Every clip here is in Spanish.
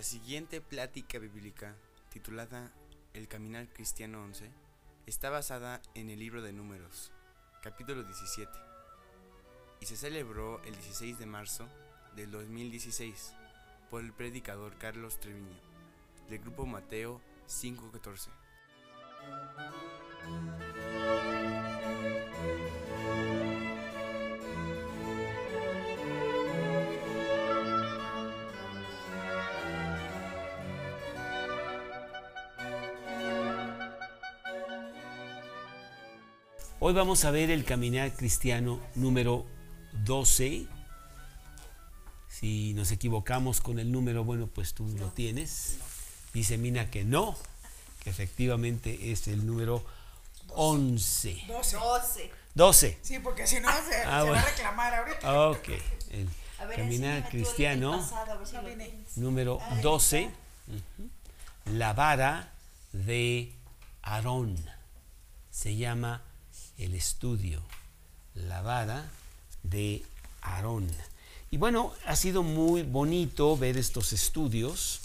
La siguiente plática bíblica, titulada El Caminar Cristiano 11, está basada en el libro de Números, capítulo 17, y se celebró el 16 de marzo del 2016 por el predicador Carlos Treviño, del grupo Mateo 514. Hoy vamos a ver el caminar cristiano número 12. Si nos equivocamos con el número, bueno, pues tú lo tienes. Dice Mina que no, que efectivamente es el número 11. 12. 12. 12. Sí, porque si no se, Ah, se bueno. va a reclamar ahorita. Ok. El A ver, caminar cristiano pasado, a ver si No número Ahí 12. está. Ujú. La vara de Aarón. Se llama el estudio. La vara de Aarón. Y bueno, ha sido muy bonito ver estos estudios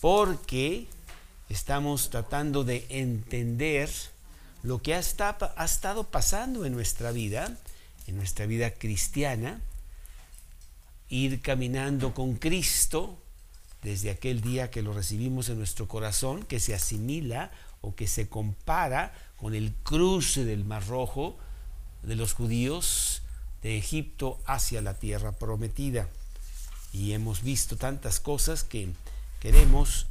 porque estamos tratando de entender lo que ha, esta- ha estado pasando en nuestra vida, en nuestra vida cristiana, ir caminando con Cristo desde aquel día que lo recibimos en nuestro corazón, que se asimila o que se compara con el cruce del Mar Rojo de los judíos de Egipto hacia la tierra prometida. Y hemos visto tantas cosas que queremos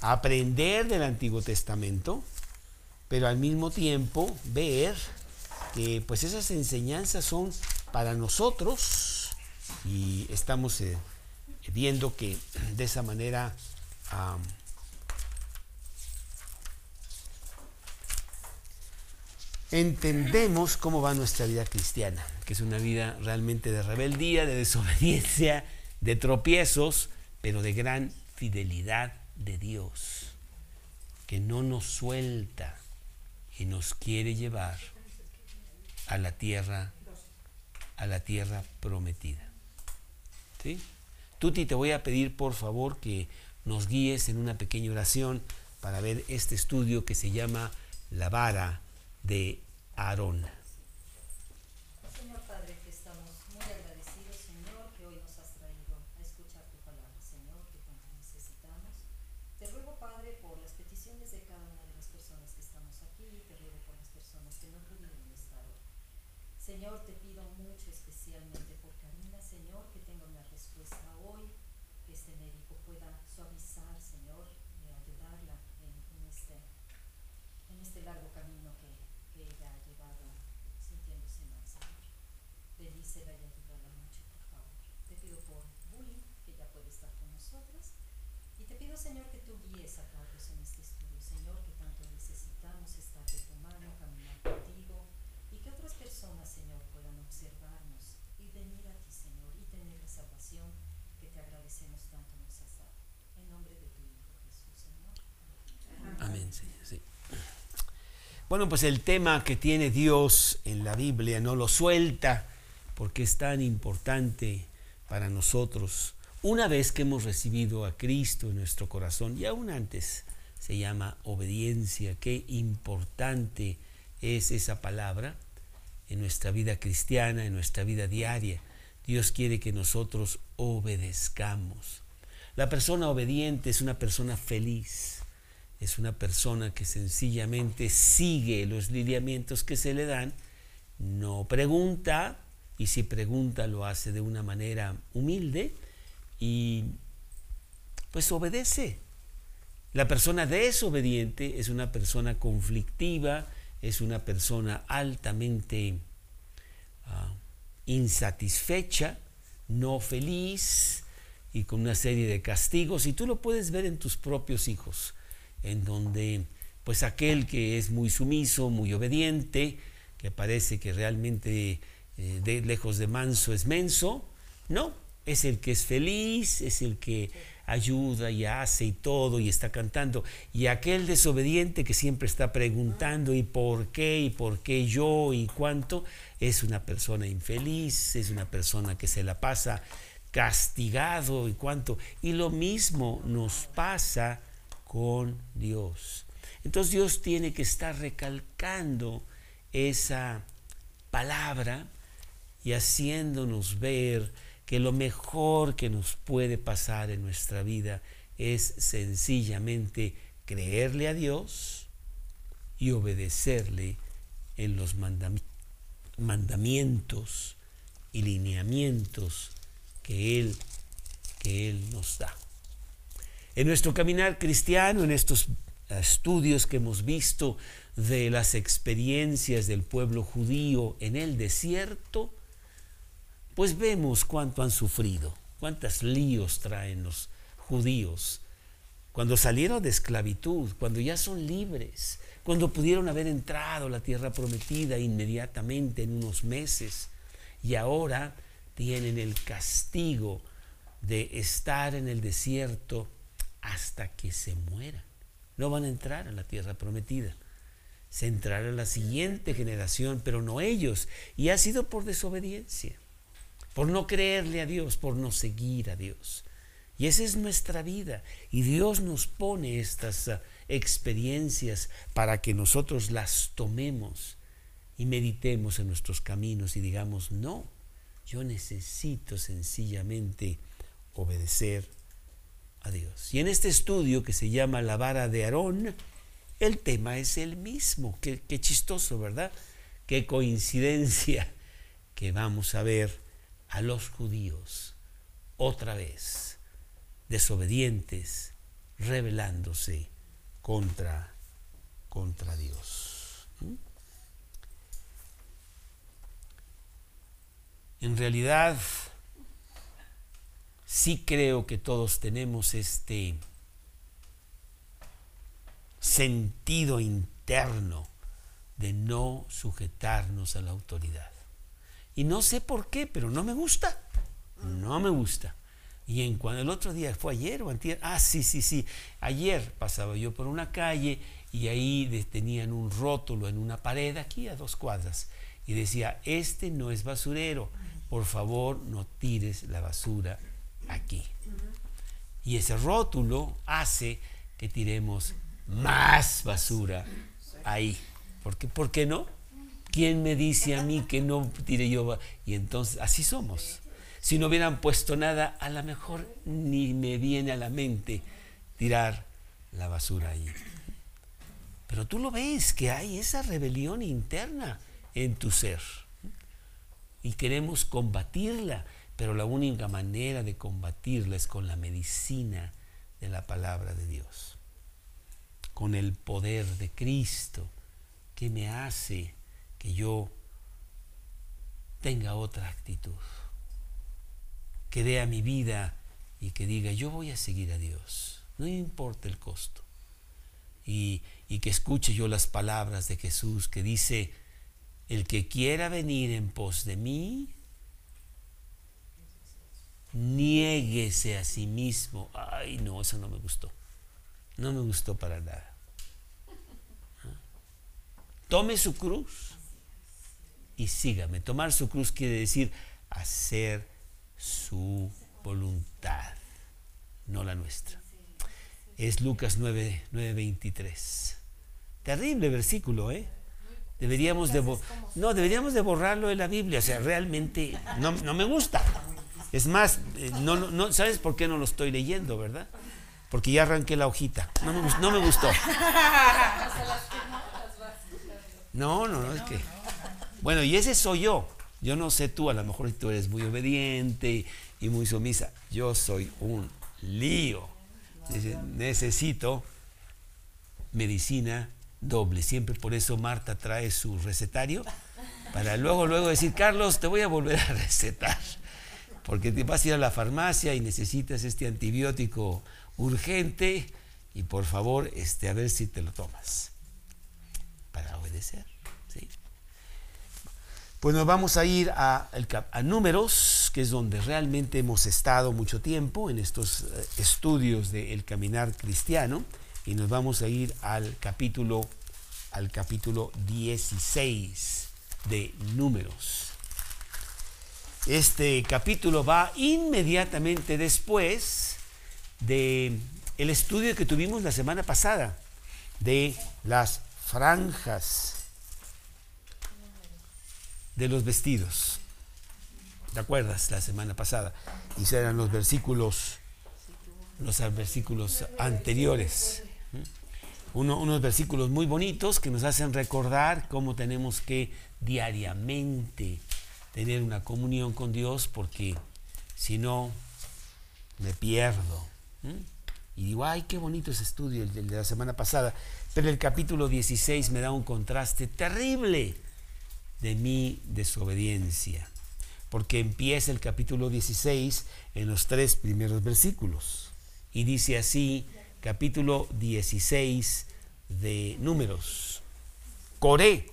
aprender del Antiguo Testamento, pero al mismo tiempo ver que pues esas enseñanzas son para nosotros y estamos eh, viendo que de esa manera entendemos cómo va nuestra vida cristiana, que es una vida realmente de rebeldía, de desobediencia, de tropiezos, pero de gran fidelidad de Dios, que no nos suelta y nos quiere llevar a la tierra, a la tierra prometida. Tuti, te voy a pedir por favor que nos guíes en una pequeña oración para ver este estudio que se llama La vara de Aarón. Señor Padre, que estamos muy agradecidos, Señor, que hoy nos has traído a escuchar tu palabra, Señor, que tanto necesitamos. Te ruego, Padre, por las peticiones de cada una de las personas que estamos aquí, y te ruego por las personas que no pudieron estar hoy. Señor, te pido mucho especialmente por Karina, Señor, que tenga una respuesta hoy, que este médico pueda suavizar, Señor, y ayudarla en, en este en este largo camino que, que ella ha llevado sintiéndose mal, Señor. Bendícela y ayúdala mucho, por favor. Te pido por Bully, que ya puede estar con nosotros. Y te pido, Señor, que tú guíes a Carlos en este estudio, Señor, que tanto necesitamos estar de tu mano, caminar contigo, y que otras personas, Señor, puedan observarnos y venir a ti, Señor, y tener la salvación que te agradecemos tanto nos has dado. En nombre de tu Hijo Jesús, Señor. Amén, Señor. sí. Bueno, pues el tema que tiene Dios en la Biblia no lo suelta porque es tan importante para nosotros. Una vez que hemos recibido a Cristo en nuestro corazón, y aún antes, se llama obediencia. Qué importante es esa palabra en nuestra vida cristiana, en nuestra vida diaria. Dios quiere que nosotros obedezcamos. La persona obediente es una persona feliz, es una persona que sencillamente sigue los lineamientos que se le dan, no pregunta y si pregunta lo hace de una manera humilde y pues obedece. La persona desobediente es una persona conflictiva, es una persona altamente ah, insatisfecha, no feliz y con una serie de castigos. Y tú lo puedes ver en tus propios hijos, en donde pues aquel que es muy sumiso, muy obediente, que parece que realmente eh, lejos de manso es menso, no, es el que es feliz, es el que ayuda y hace y todo y está cantando. Y aquel desobediente que siempre está preguntando y por qué y por qué yo y cuánto, es una persona infeliz, es una persona que se la pasa castigado y cuánto. Y lo mismo nos pasa con Dios. Entonces Dios tiene que estar recalcando esa palabra y haciéndonos ver que lo mejor que nos puede pasar en nuestra vida es sencillamente creerle a Dios y obedecerle en los mandamientos y lineamientos que Él, que Él nos da. En nuestro caminar cristiano, en estos estudios que hemos visto de las experiencias del pueblo judío en el desierto, pues vemos cuánto han sufrido, cuántos líos traen los judíos. Cuando salieron de esclavitud, cuando ya son libres, cuando pudieron haber entrado a la tierra prometida inmediatamente en unos meses, y ahora tienen el castigo de estar en el desierto hasta que se mueran. No van a entrar a la tierra prometida. Se entrará la siguiente generación, pero no ellos. Y ha sido por desobediencia, por no creerle a Dios, por no seguir a Dios. Y esa es nuestra vida. Y Dios nos pone estas ah, experiencias para que nosotros las tomemos y meditemos en nuestros caminos y digamos, no, yo necesito sencillamente obedecer Dios. Y en este estudio que se llama La vara de Aarón, el tema es el mismo. Qué, qué chistoso, ¿verdad? Qué coincidencia que vamos a ver a los judíos otra vez desobedientes, rebelándose contra, contra Dios. ¿Mm? En realidad, sí creo que todos tenemos este sentido interno de no sujetarnos a la autoridad. Y no sé por qué, pero no me gusta. No me gusta. Y en cuando el otro día fue ayer o antier, ah, sí, sí, sí, ayer pasaba yo por una calle y ahí tenían un rótulo en una pared aquí a dos cuadras y decía, este no es basurero, por favor no tires la basura aquí. Y ese rótulo hace que tiremos más basura ahí. Porque, ¿Por qué no? ¿Quién me dice a mí que no tire yo? Y entonces, así somos. Si no hubieran puesto nada, a lo mejor ni me viene a la mente tirar la basura ahí. Pero tú lo ves que hay esa rebelión interna en tu ser y queremos combatirla, pero la única manera de combatirla es con la medicina de la palabra de Dios, con el poder de Cristo que me hace que yo tenga otra actitud, que dé a mi vida y que diga, yo voy a seguir a Dios, no importa el costo. Y, y que escuche yo las palabras de Jesús que dice, el que quiera venir en pos de mí, niéguese a sí mismo. Ay, no, eso no me gustó. No me gustó para nada. Tome su cruz y sígame. Tomar su cruz quiere decir hacer su voluntad, no la nuestra. Es Lucas 9, 23. Terrible versículo, ¿eh? Deberíamos de, no, deberíamos de borrarlo de la Biblia. O sea, realmente no, me gusta. Es más, eh, no, no, ¿sabes por qué no lo estoy leyendo, verdad? Porque ya arranqué la hojita. No me, no me gustó. No, no, no, es que... Bueno, y ese soy yo. Yo no sé tú, a lo mejor tú eres muy obediente y muy sumisa. Yo soy un lío. Necesito medicina doble. Siempre por eso Marta trae su recetario para luego, luego decir, Carlos, te voy a volver a recetar. Porque te vas a ir a la farmacia y necesitas este antibiótico urgente y por favor, este, a ver si te lo tomas. Para obedecer. ¿sí? Pues nos vamos a ir a, a, números, que es donde realmente hemos estado mucho tiempo en estos eh, estudios del caminar cristiano y nos vamos a ir al capítulo, al capítulo 16 de Números. Este capítulo va inmediatamente después de el estudio que tuvimos la semana pasada de las franjas de los vestidos. ¿Te acuerdas la semana pasada? Y eran los versículos, los versículos anteriores. Uno- unos versículos muy bonitos que nos hacen recordar cómo tenemos que diariamente tener una comunión con Dios porque si no me pierdo. Y digo, ay, qué bonito ese estudio, el, de la semana pasada. Pero el capítulo 16 me da un contraste terrible de mi desobediencia. Porque empieza el capítulo 16 en los tres primeros versículos. Y dice así, capítulo 16 de Números. Coré,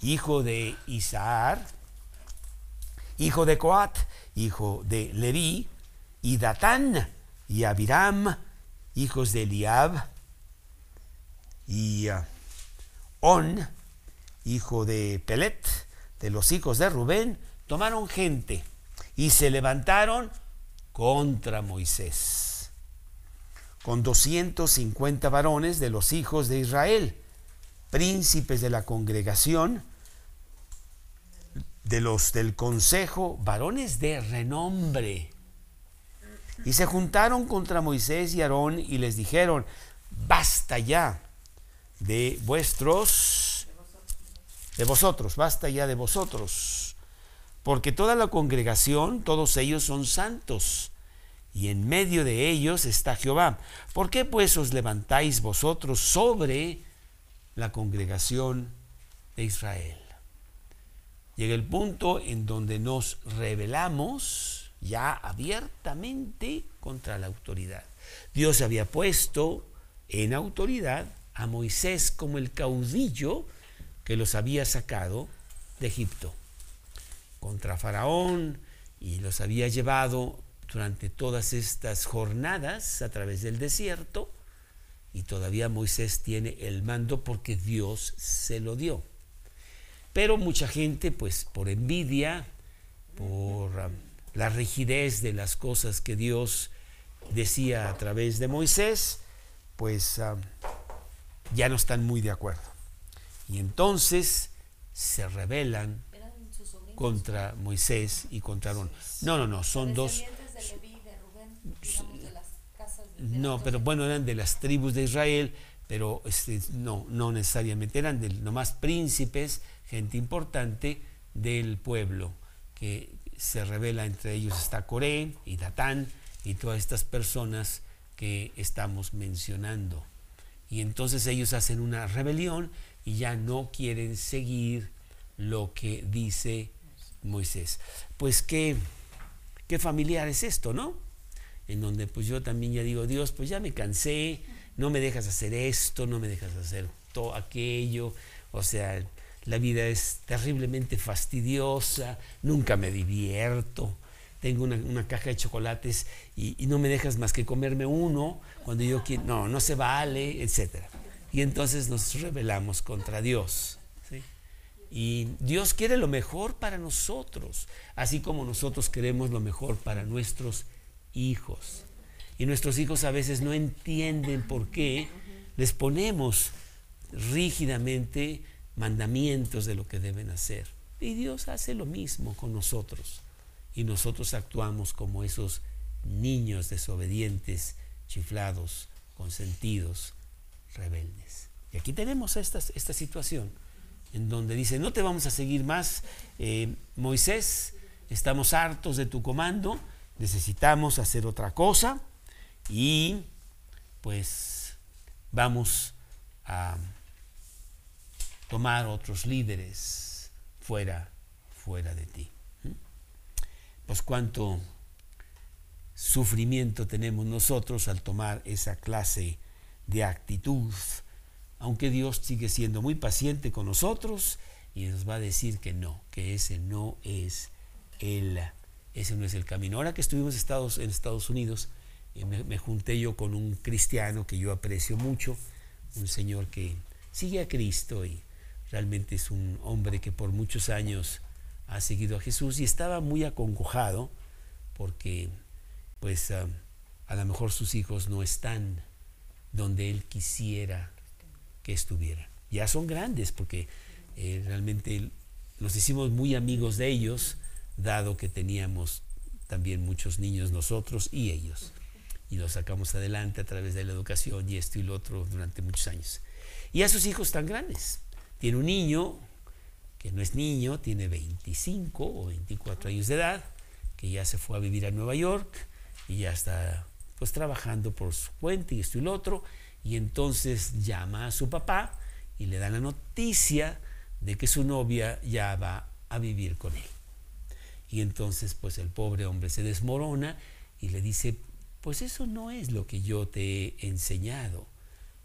hijo de Isaar, hijo de Coat, hijo de Leví, y Datán y Abiram, hijos de Eliab, y ah, On, hijo de Pelet, de los hijos de Rubén, tomaron gente y se levantaron contra Moisés, con 250 varones de los hijos de Israel, príncipes de la congregación, de los del consejo, varones de renombre. Y se juntaron contra Moisés y Aarón y les dijeron, basta ya de vuestros, de vosotros, basta ya de vosotros, porque toda la congregación, todos ellos son santos, y en medio de ellos está Jehová. ¿Por qué pues os levantáis vosotros sobre la congregación de Israel? Llega el punto en donde nos rebelamos ya abiertamente contra la autoridad. Dios había puesto en autoridad a Moisés como el caudillo que los había sacado de Egipto contra Faraón y los había llevado durante todas estas jornadas a través del desierto y todavía Moisés tiene el mando porque Dios se lo dio. Pero mucha gente, pues por envidia, por um, la rigidez de las cosas que Dios decía a través de Moisés, pues um, ya no están muy de acuerdo. Y entonces se rebelan contra Moisés y contra Aarón. No, no, no, son dos. No, pero bueno, eran de las tribus de Israel, pero este, no, no necesariamente, eran de, nomás príncipes, gente importante del pueblo, que se revela entre ellos está Coré y Datán y todas estas personas que estamos mencionando. Y entonces ellos hacen una rebelión y ya no quieren seguir lo que dice Moisés. Pues qué, qué familiar es esto, ¿no? En donde pues yo también ya digo, Dios, pues ya me cansé, no me dejas hacer esto, no me dejas hacer todo aquello, o sea, la vida es terriblemente fastidiosa, nunca me divierto, tengo una, una caja de chocolates y, no me dejas más que comerme uno cuando yo quiero, no, no se vale, etc. Y entonces nos rebelamos contra Dios. Y Dios quiere lo mejor para nosotros, así como nosotros queremos lo mejor para nuestros hijos. Y nuestros hijos a veces no entienden por qué les ponemos rígidamente mandamientos de lo que deben hacer. Y Dios hace lo mismo con nosotros. Y nosotros actuamos como esos niños desobedientes, chiflados, consentidos, rebeldes. Y aquí tenemos esta, esta situación en donde dice, no te vamos a seguir más, eh, Moisés, estamos hartos de tu comando, necesitamos hacer otra cosa y pues vamos a tomar otros líderes fuera, fuera de ti. ¿Mm? Pues cuánto sufrimiento tenemos nosotros al tomar esa clase de actitud, aunque Dios sigue siendo muy paciente con nosotros y nos va a decir que no, que ese no es el, ese no es el camino. Ahora que estuvimos Estados, en Estados Unidos, eh, me, me junté yo con un cristiano que yo aprecio mucho, un señor que sigue a Cristo y realmente es un hombre que por muchos años ha seguido a Jesús y estaba muy acongojado porque pues ah, a lo mejor sus hijos no están donde él quisiera que estuvieran. Ya son grandes porque eh, realmente nos hicimos muy amigos de ellos, dado que teníamos también muchos niños nosotros y ellos. Y los sacamos adelante a través de la educación y esto y lo otro durante muchos años. Y a sus hijos tan grandes. Tiene un niño que no es niño, tiene 25 o 24 años de edad, que ya se fue a vivir a Nueva York y ya está pues trabajando por su cuenta y esto y lo otro. Y entonces llama a su papá y le da la noticia de que su novia ya va a vivir con él. Y entonces pues el pobre hombre se desmorona y le dice, pues eso no es lo que yo te he enseñado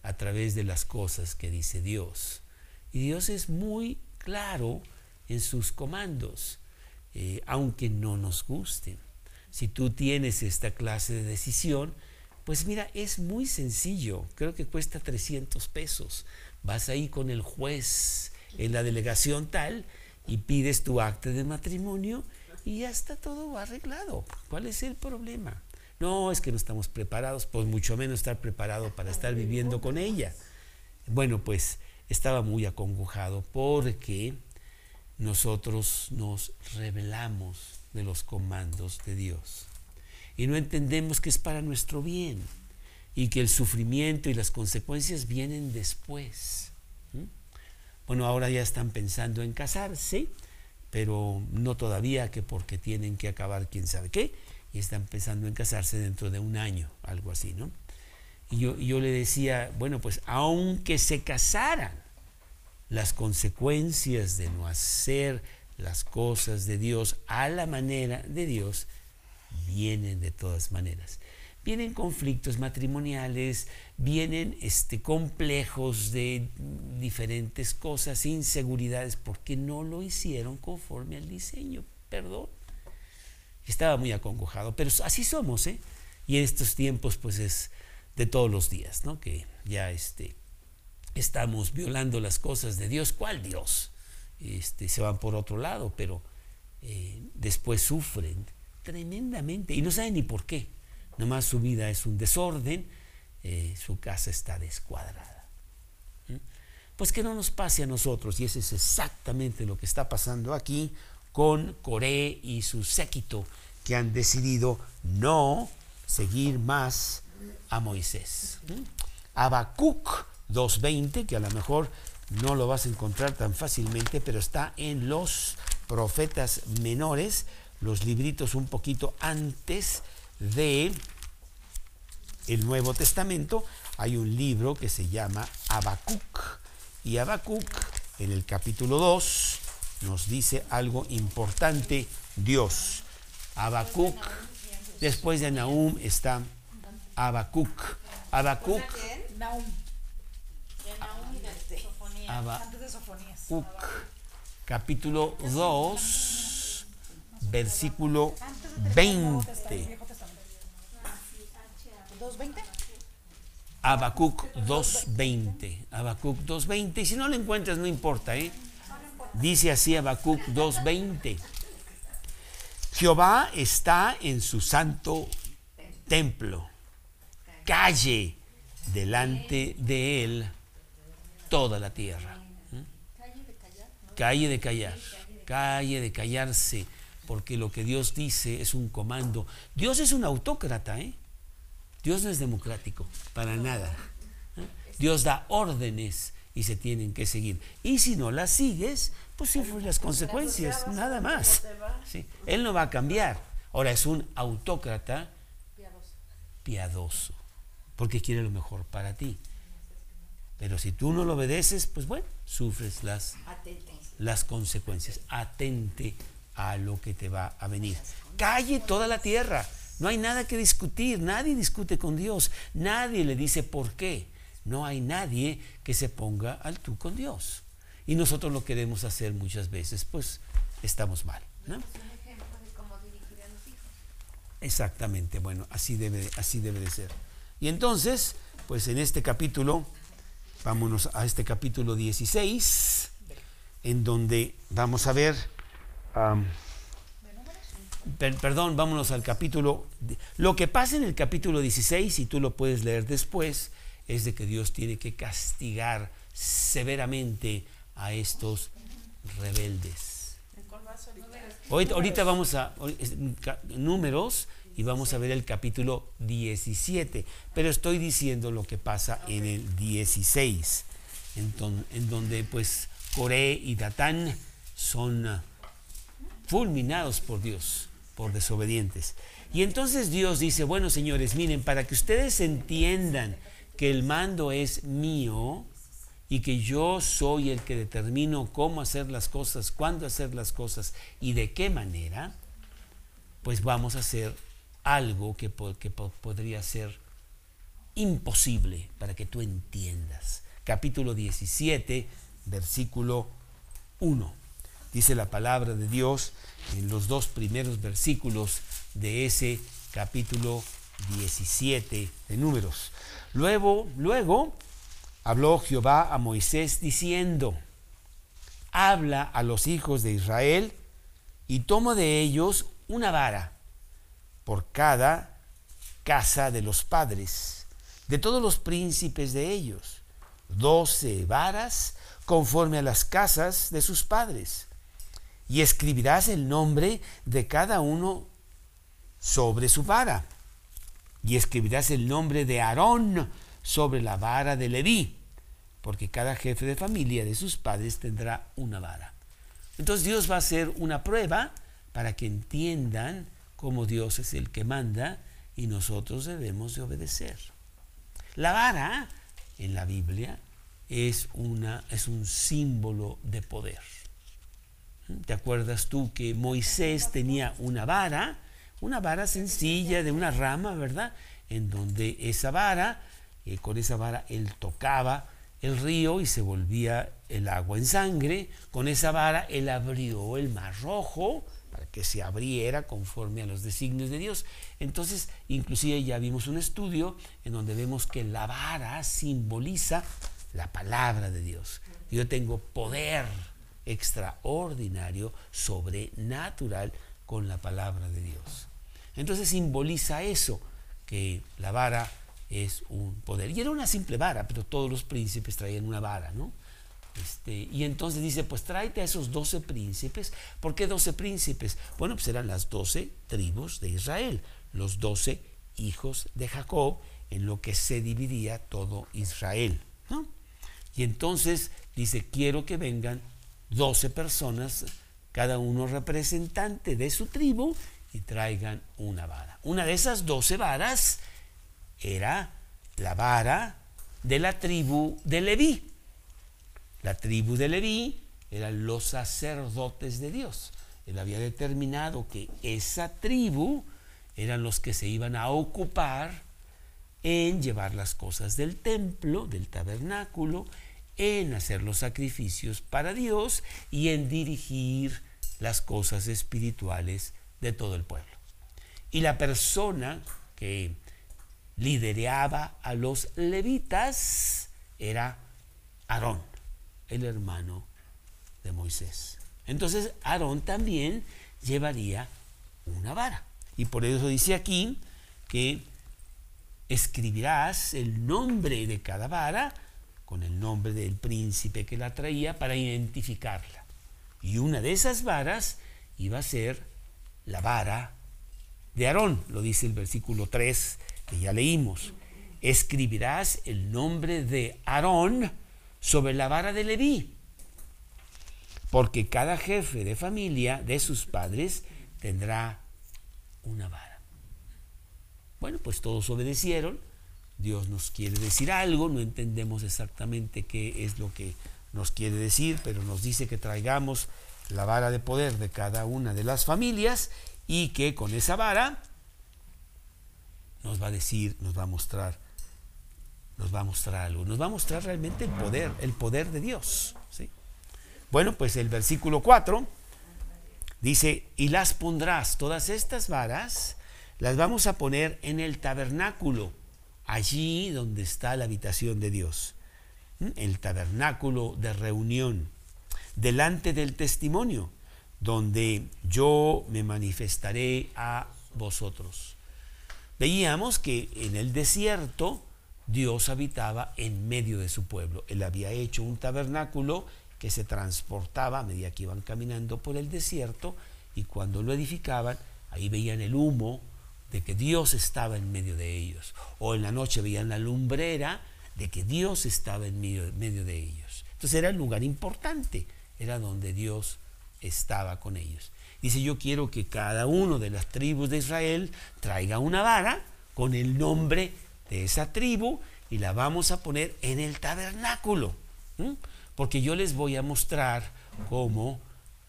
a través de las cosas que dice Dios. Y Dios es muy claro en sus comandos, eh, aunque no nos guste. Si tú tienes esta clase de decisión, pues mira, es muy sencillo, creo que cuesta 300 pesos. Vas ahí con el juez en la delegación tal y pides tu acta de matrimonio y ya está todo arreglado. ¿Cuál es el problema? No, es que no estamos preparados, pues mucho menos estar preparado para estar viviendo con ella. Bueno, pues estaba muy acongojado porque nosotros nos revelamos de los comandos de Dios y no entendemos que es para nuestro bien y que el sufrimiento y las consecuencias vienen después. Bueno, ahora ya están pensando en casarse, pero no todavía que porque tienen que acabar quién sabe qué, y están pensando en casarse dentro de un año, algo así, ¿no? Y yo, yo le decía, bueno, pues aunque se casaran, las consecuencias de no hacer las cosas de Dios a la manera de Dios vienen de todas maneras vienen conflictos matrimoniales, vienen este, complejos de diferentes cosas, inseguridades, porque no lo hicieron conforme al diseño, perdón. Estaba muy acongojado, pero así somos, ¿eh? Y en estos tiempos, pues es de todos los días, ¿no? Que ya este, estamos violando las cosas de Dios. ¿Cuál Dios? Este, se van por otro lado, pero eh, después sufren tremendamente y no saben ni por qué. Nomás su vida es un desorden, eh, su casa está descuadrada. Pues que no nos pase a nosotros, y eso es exactamente lo que está pasando aquí con Coré y su séquito, que han decidido no seguir más a Moisés. ¿Mm? Habacuc 2.20, que a lo mejor no lo vas a encontrar tan fácilmente, pero está en los profetas menores, los libritos un poquito antes de el Nuevo Testamento hay un libro que se llama Habacuc y Habacuc en el capítulo 2 nos dice algo importante Dios. Habacuc después de Nahum está Habacuc. Habacuc Habacuc capítulo 2 versículo 20 2.20. Habacuc 2.20. Habacuc 2.20. Y si no lo encuentras, no importa, ¿eh? Dice así Habacuc 2.20. Jehová está en su santo templo. Calle delante de él toda la tierra. Calle de callar. Calle de callarse. Porque lo que Dios dice es un comando. Dios es un autócrata, ¿eh? Dios no es democrático, para nada. ¿eh? Dios da órdenes y se tienen que seguir. Y si no las sigues, pues sufres las consecuencias, nada más. Él no va a cambiar. Ahora es un autócrata piadoso, porque quiere lo mejor para ti. Pero si tú no lo obedeces, pues bueno, sufres las, las consecuencias. Atente a lo que te va a venir. Calle toda la tierra. No hay nada que discutir, nadie discute con Dios, nadie le dice por qué. No hay nadie que se ponga al tú con Dios. Y nosotros lo queremos hacer muchas veces, pues estamos mal. Exactamente, bueno, así debe, así debe de ser. Y entonces, pues en este capítulo, vámonos a este capítulo 16, en donde vamos a ver per- perdón, vámonos al capítulo. Lo que pasa en el capítulo 16, y tú lo puedes leer después, es de que Dios tiene que castigar severamente a estos rebeldes. Hoy- ahorita vamos a números y vamos a ver el capítulo 17, pero estoy diciendo lo que pasa en el 16, en, en donde pues Coré y Datán son ah, fulminados por Dios, por desobedientes. Y entonces Dios dice, bueno señores, miren, para que ustedes entiendan que el mando es mío y que yo soy el que determino cómo hacer las cosas, cuándo hacer las cosas y de qué manera, pues vamos a hacer algo que, que po- podría ser imposible para que tú entiendas. Capítulo 17, versículo 1. Dice la palabra de Dios en los dos primeros versículos de ese capítulo 17 de números. Luego, luego habló Jehová a Moisés diciendo, habla a los hijos de Israel y toma de ellos una vara por cada casa de los padres, de todos los príncipes de ellos, doce varas conforme a las casas de sus padres, y escribirás el nombre de cada uno sobre su vara, y escribirás el nombre de Aarón sobre la vara de Leví, porque cada jefe de familia de sus padres tendrá una vara. Entonces Dios va a hacer una prueba para que entiendan cómo Dios es el que manda y nosotros debemos de obedecer. La vara en la Biblia es, una, es un símbolo de poder. ¿te acuerdas tú que Moisés tenía una vara, una vara sencilla de una rama, ¿verdad? En donde esa vara, eh, con esa vara él tocaba el río y se volvía el agua en sangre. Con esa vara él abrió el mar rojo que se abriera conforme a los designios de Dios. Entonces, inclusive ya vimos un estudio en donde vemos que la vara simboliza la palabra de Dios. Yo tengo poder extraordinario, sobrenatural con la palabra de Dios. Entonces simboliza eso, que la vara es un poder. Y era una simple vara, pero todos los príncipes traían una vara, ¿no? Este, y entonces dice, pues tráete a esos doce príncipes. ¿Por qué doce príncipes? Bueno, pues eran las doce tribus de Israel, los doce hijos de Jacob, en lo que se dividía todo Israel. ¿no? Y entonces dice, quiero que vengan 12 personas, cada uno representante de su tribu, y traigan una vara. Una de esas 12 varas era la vara de la tribu de Leví. La tribu de Leví eran los sacerdotes de Dios. Él había determinado que esa tribu eran los que se iban a ocupar en llevar las cosas del templo, del tabernáculo, en hacer los sacrificios para Dios y en dirigir las cosas espirituales de todo el pueblo. Y la persona que lideraba a los levitas era Aarón, el hermano de Moisés. Entonces Aarón también llevaría una vara. Y por eso dice aquí que escribirás el nombre de cada vara con el nombre del príncipe que la traía para identificarla. Y una de esas varas iba a ser la vara de Aarón, lo dice el versículo 3 que ya leímos. Escribirás el nombre de Aarón sobre la vara de Leví, porque cada jefe de familia de sus padres tendrá una vara. Bueno, pues todos obedecieron. Dios nos quiere decir algo, no entendemos exactamente qué es lo que nos quiere decir, pero nos dice que traigamos la vara de poder de cada una de las familias y que con esa vara nos va a decir, nos va a mostrar, nos va a mostrar algo, nos va a mostrar realmente el poder, el poder de Dios. ¿sí? Bueno, pues el versículo 4 dice, y las pondrás, todas estas varas, las vamos a poner en el tabernáculo, allí donde está la habitación de Dios, el tabernáculo de reunión, delante del testimonio, donde yo me manifestaré a vosotros. Veíamos que en el desierto Dios habitaba en medio de su pueblo. Él había hecho un tabernáculo que se transportaba a medida que iban caminando por el desierto y cuando lo edificaban, ahí veían el humo de que Dios estaba en medio de ellos. O en la noche veían la lumbrera de que Dios estaba en medio, de ellos. Entonces era un lugar importante, era donde Dios estaba con ellos. Dice, yo quiero que cada uno de las tribus de Israel traiga una vara con el nombre de esa tribu y la vamos a poner en el tabernáculo. Porque yo les voy a mostrar cómo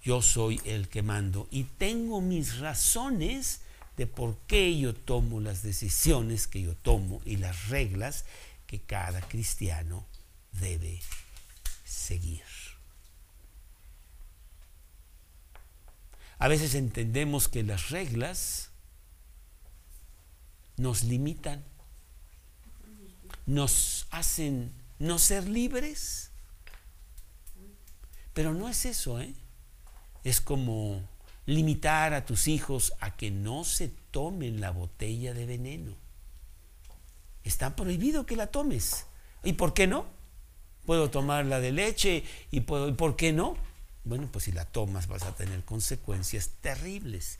yo soy el que mando y tengo mis razones de por qué yo tomo las decisiones que yo tomo y las reglas que cada cristiano debe seguir. A veces entendemos que las reglas nos limitan, nos hacen no ser libres, pero no es eso, ¿eh? Es como limitar a tus hijos a que no se tomen la botella de veneno. Está prohibido que la tomes. ¿Y por qué no? Puedo tomar la de leche y puedo, ¿y por qué no? Bueno, pues si la tomas vas a tener consecuencias terribles.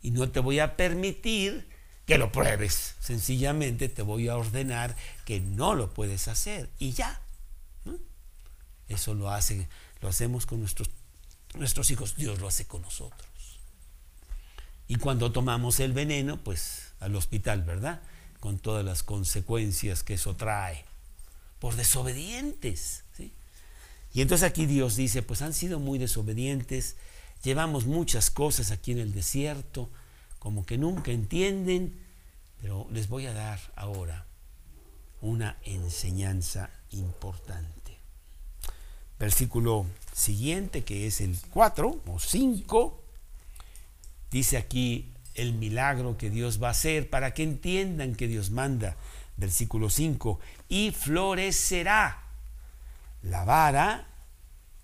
Y no te voy a permitir que lo pruebes. Sencillamente te voy a ordenar que no lo puedes hacer. Y ya. Eso lo hace, lo hacemos con nuestros, nuestros hijos. Dios lo hace con nosotros. Y cuando tomamos el veneno, pues al hospital, ¿verdad? Con todas las consecuencias que eso trae. Por desobedientes. Y entonces aquí Dios dice, pues han sido muy desobedientes, llevamos muchas cosas aquí en el desierto, como que nunca entienden, pero les voy a dar ahora una enseñanza importante. Versículo siguiente, que es el 4 o 5, dice aquí el milagro que Dios va a hacer para que entiendan que Dios manda. Versículo 5, y florecerá la vara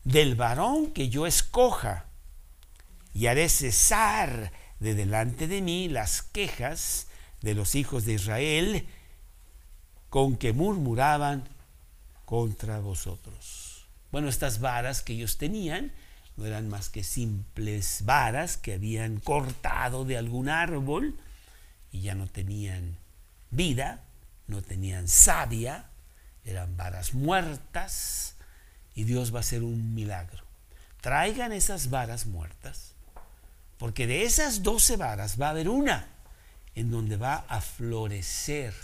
del varón que yo escoja, y haré cesar de delante de mí las quejas de los hijos de Israel con que murmuraban contra vosotros. Bueno, estas varas que ellos tenían no eran más que simples varas que habían cortado de algún árbol y ya no tenían vida, no tenían savia, eran varas muertas y Dios va a hacer un milagro. Traigan esas varas muertas, porque de esas doce varas va a haber una en donde va a florecer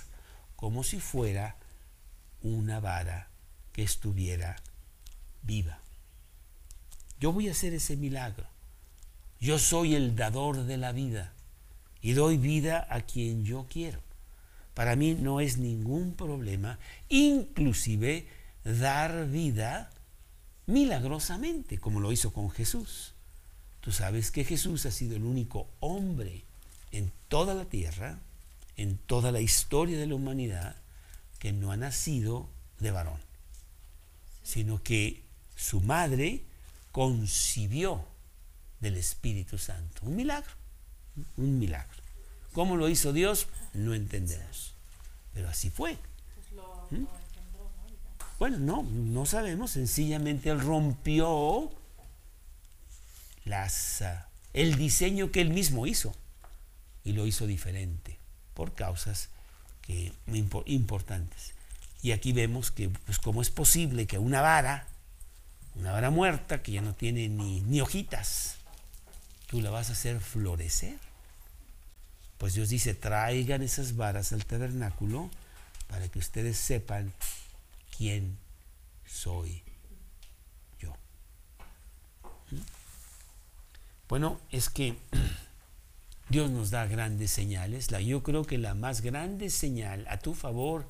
como si fuera una vara que estuviera viva. Yo voy a hacer ese milagro. Yo soy el dador de la vida y doy vida a quien yo quiero para mí no es ningún problema, inclusive dar vida milagrosamente, como lo hizo con Jesús. Tú sabes que Jesús ha sido el único hombre en toda la tierra, en toda la historia de la humanidad, que no ha nacido de varón, sino que su madre concibió del Espíritu Santo. Un milagro, un milagro. ¿Cómo lo hizo Dios? No entendemos. Pero así fue. ¿Mm? Bueno, no, no sabemos. Sencillamente él rompió las, el diseño que él mismo hizo y lo hizo diferente por causas que, importantes. Y aquí vemos que, pues, cómo es posible que una vara, una vara muerta que ya no tiene ni, ni hojitas, tú la vas a hacer florecer. Pues Dios dice, traigan esas varas al tabernáculo para que ustedes sepan quién soy yo. ¿Mm? Bueno, es que Dios nos da grandes señales. yo creo que la más grande señal a tu favor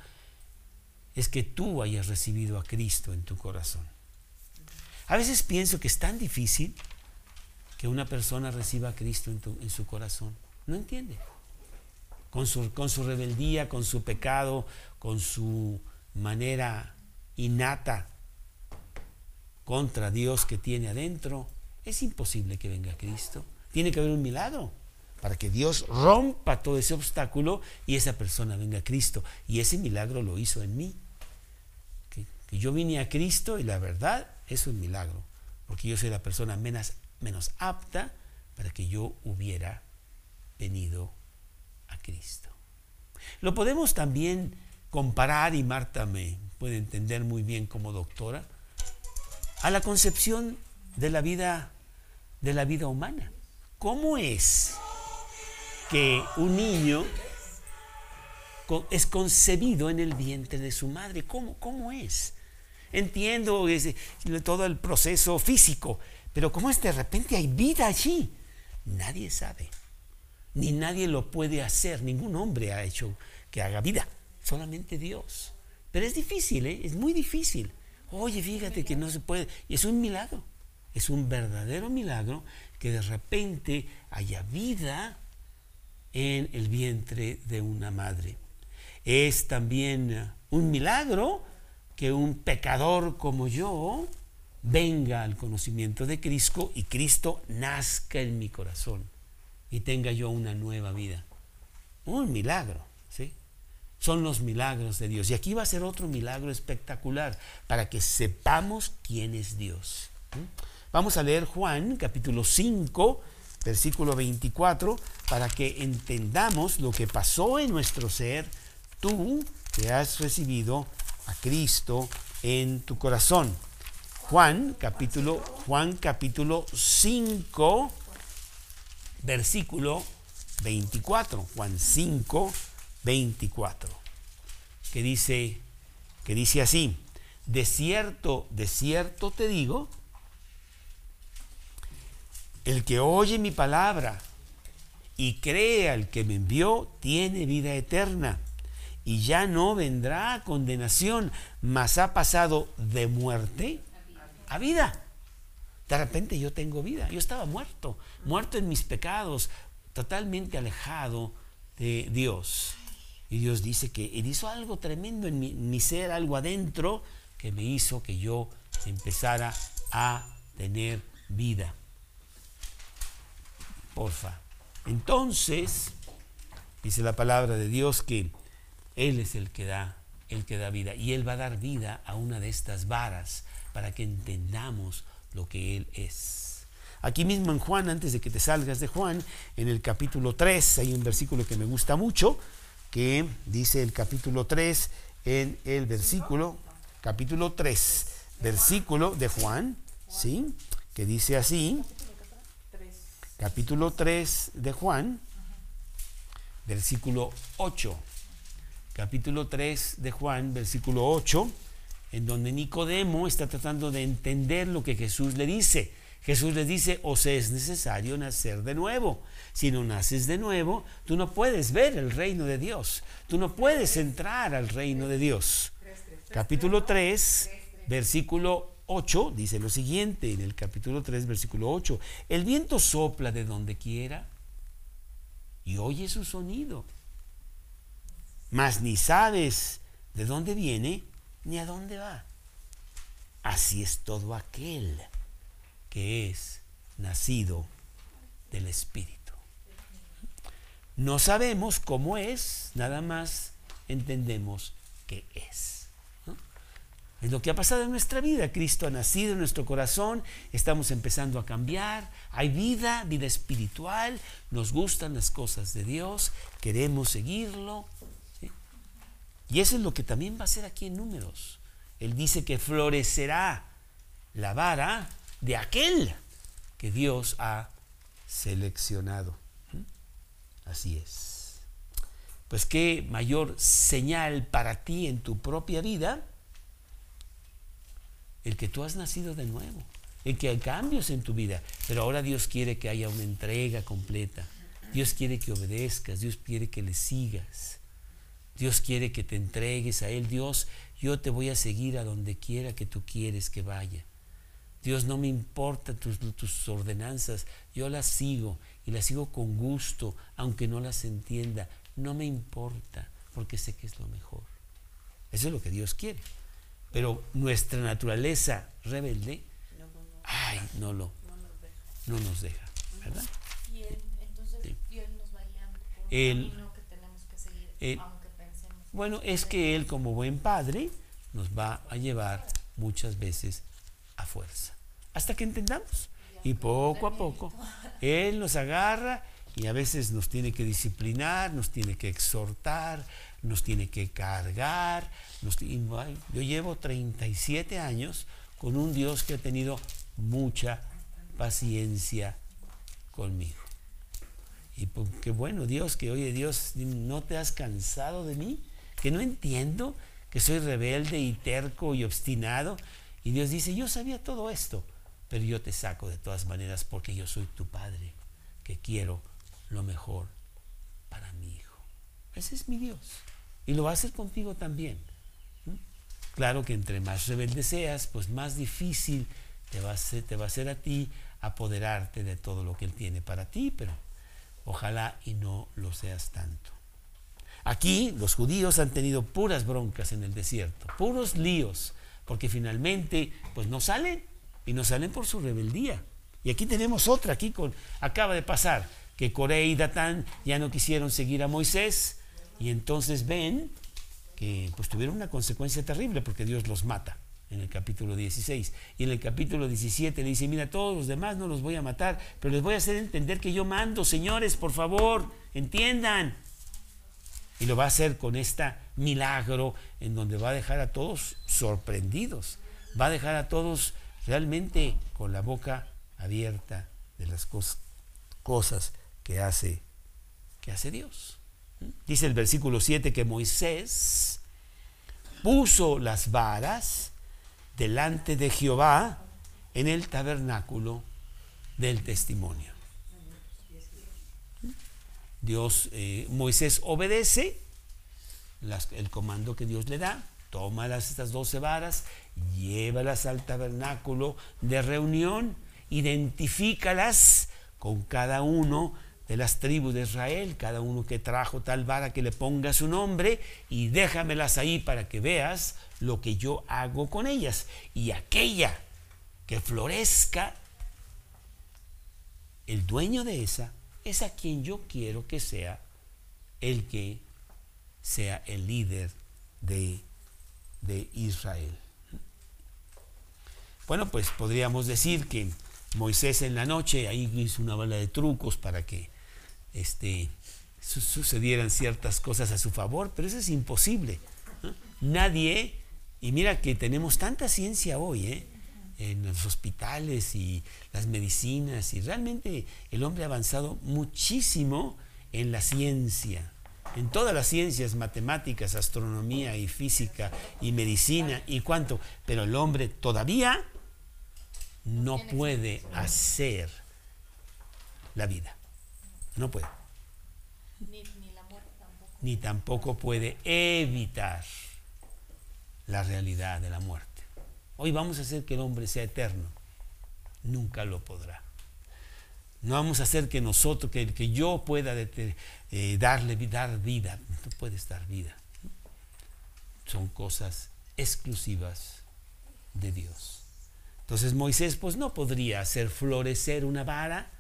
es que tú hayas recibido a Cristo en tu corazón. A veces pienso que es tan difícil que una persona reciba a Cristo en, su corazón. No entiende con su, rebeldía, con su pecado, con su manera innata contra Dios que tiene adentro, Es imposible que venga Cristo. Tiene que haber un milagro para que Dios rompa todo ese obstáculo y esa persona venga a Cristo. Y ese milagro lo hizo en mí. Que, yo vine a Cristo y la verdad es un milagro, porque yo soy la persona menos, menos apta para que yo hubiera venido a Cristo. Lo podemos también comparar, y Marta me puede entender muy bien como doctora, a la concepción de la vida de la vida humana. ¿Cómo es que un niño es concebido en el vientre de su madre? ¿Cómo, cómo es? Entiendo ese- todo el proceso físico, pero ¿cómo es de repente hay vida allí? Nadie sabe, ni nadie lo puede hacer, ningún hombre ha hecho que haga vida, solamente Dios. Pero es difícil, ¿eh? es muy difícil. Oye, fíjate que no se puede, y es un milagro, es un verdadero milagro que de repente haya vida en el vientre de una madre. Es también un milagro que un pecador como yo venga al conocimiento de Cristo y Cristo nazca en mi corazón y tenga yo una nueva vida. Un milagro, ¿sí? Son los milagros de Dios. Y aquí va a ser otro milagro espectacular para que sepamos quién es Dios. ¿Mm? Vamos a leer Juan capítulo 5, versículo 24, para que entendamos lo que pasó en nuestro ser, tú que has recibido a Cristo en tu corazón. Juan capítulo, Juan capítulo 5, versículo 24. Juan 5, 24. Que dice, que dice así, de cierto, de cierto te digo, el que oye mi palabra y cree al que me envió, tiene vida eterna y ya no vendrá a condenación, mas ha pasado de muerte a vida. De repente yo tengo vida. Yo estaba muerto, muerto en mis pecados, totalmente alejado de Dios. Y Dios dice que hizo algo tremendo en mi ser, algo adentro, que me hizo que yo empezara a tener vida. Porfa. Entonces, dice la palabra de Dios que Él es el que da, el que da vida. Y Él va a dar vida a una de estas varas para que entendamos lo que Él es. Aquí mismo en Juan, antes de que te salgas de Juan, en el capítulo 3, hay un versículo que me gusta mucho, que dice el capítulo 3 en el versículo, capítulo 3, versículo de Juan, ¿sí? Que dice así, capítulo 3 de Juan, versículo 8. Capítulo 3 de Juan, versículo 8, en donde Nicodemo está tratando de entender lo que Jesús le dice. Jesús le dice, os es necesario nacer de nuevo. Si no naces de nuevo, tú no puedes ver el reino de Dios. Tú no puedes entrar al reino de Dios. Capítulo 3, versículo 8, dice lo siguiente, en el capítulo 3, versículo 8, el viento sopla de donde quiera y oye su sonido, mas ni sabes de dónde viene ni a dónde va. Así es todo aquel que es nacido del Espíritu. No sabemos cómo es, nada más entendemos que es. Es lo que ha pasado en nuestra vida. Cristo ha nacido en nuestro corazón, estamos empezando a cambiar, hay vida, vida espiritual, nos gustan las cosas de Dios, queremos seguirlo. Y eso es lo que también va a ser aquí en números. Él dice que florecerá la vara de aquel que Dios ha seleccionado. ¿Mm? Así es. Pues qué mayor señal para ti en tu propia vida el que tú has nacido de nuevo, el que hay cambios en tu vida, pero ahora Dios quiere que haya una entrega completa. Dios quiere que obedezcas, Dios quiere que le sigas. Dios quiere que te entregues a Él. Dios, yo te voy a seguir a donde quiera que tú quieres que vaya. Dios, no me importa tus, tus ordenanzas, yo las sigo y las sigo con gusto, aunque no las entienda. No me importa, porque sé que es lo mejor. Eso es lo que Dios quiere. Pero nuestra naturaleza rebelde, ay, no lo, no nos deja, ¿verdad? Y él, entonces Sí. Dios nos va guiando por camino que tenemos que seguir, aunque pensemos. Bueno, es que Él como buen padre nos va a llevar muchas veces a fuerza, hasta que entendamos. Y poco a poco, Él nos agarra y a veces nos tiene que disciplinar, nos tiene que exhortar, nos tiene que cargar. nos yo llevo 37 años con un Dios que ha tenido mucha paciencia conmigo. Y pues, qué bueno, Dios, que oye, Dios, ¿no te has cansado de mí? Que no entiendo, que soy rebelde y terco y obstinado. Y Dios dice, yo sabía todo esto, pero yo te saco de todas maneras porque yo soy tu padre, que quiero lo mejor para mi hijo. Ese es mi Dios. Y lo va a hacer contigo también. ¿Mm? Claro que entre más rebelde seas, pues más difícil te va, a ser, te va a ser a ti apoderarte de todo lo que Él tiene para ti, pero ojalá y no lo seas tanto. Aquí los judíos han tenido puras broncas en el desierto, puros líos, porque finalmente pues no salen y no salen por su rebeldía. Y aquí tenemos otra, aquí con, acaba de pasar que Coré y Datán ya no quisieron seguir a Moisés y entonces ven que pues tuvieron una consecuencia terrible porque Dios los mata en el capítulo 16. Y en el capítulo 17 le dice, mira, todos los demás no los voy a matar, pero les voy a hacer entender que yo mando, señores, por favor, entiendan. Y lo va a hacer con este milagro en donde va a dejar a todos sorprendidos. Va a dejar a todos realmente con la boca abierta de las cos- cosas que hace, que hace Dios. Dice el versículo 7 que Moisés puso las varas delante de Jehová en el tabernáculo del testimonio. Dios, eh, Moisés obedece el comando que Dios le da, toma las, estas doce varas, llévalas al tabernáculo de reunión, identifícalas con cada uno de las tribus de Israel, cada uno que trajo tal vara que le ponga su nombre y déjamelas ahí para que veas lo que yo hago con ellas. Y aquella que florezca, el dueño de esa es a quien yo quiero que sea el que sea el líder de, de Israel. Bueno, pues podríamos decir que Moisés en la noche ahí hizo una bala de trucos para que este, su- sucedieran ciertas cosas a su favor, pero eso es imposible. ¿no? Nadie, y mira que tenemos tanta ciencia hoy, ¿eh? en los hospitales y las medicinas, y realmente el hombre ha avanzado muchísimo en la ciencia, en todas las ciencias, matemáticas, astronomía y física y medicina y cuánto, pero el hombre todavía no puede hacer la vida, no puede, Ni, ni la muerte tampoco. ni tampoco puede evitar la realidad de la muerte. Hoy vamos a hacer que el hombre sea eterno, nunca lo podrá. No vamos a hacer que nosotros, que, que yo pueda eh, darle dar vida. No puedes dar vida. Son cosas exclusivas de Dios. Entonces Moisés pues no podría hacer florecer una vara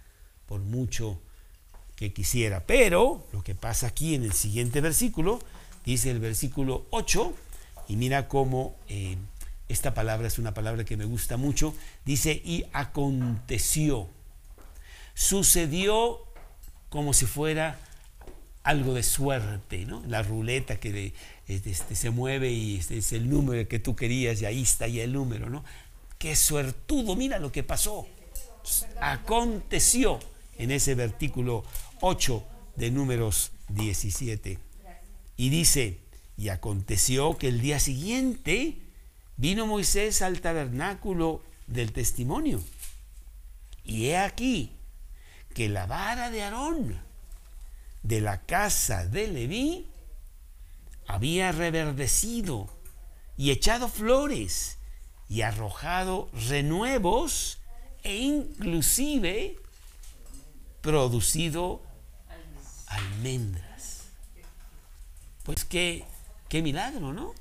por mucho que quisiera. Pero lo que pasa aquí en el siguiente versículo, dice el versículo 8, y mira cómo eh, esta palabra es una palabra que me gusta mucho, dice, y aconteció sucedió como si fuera algo de suerte, ¿no? La ruleta que de- este, se mueve y este es el número que tú querías y ahí está ya el número, ¿no? Qué suertudo, mira lo que pasó. Aconteció en ese versículo 8 de números 17. Y dice, y aconteció que el día siguiente vino Moisés al tabernáculo del testimonio. Y he aquí que la vara de Aarón de la casa de Leví había reverdecido y echado flores y arrojado renuevos e inclusive producido almendras. Pues qué, qué milagro, ¿no?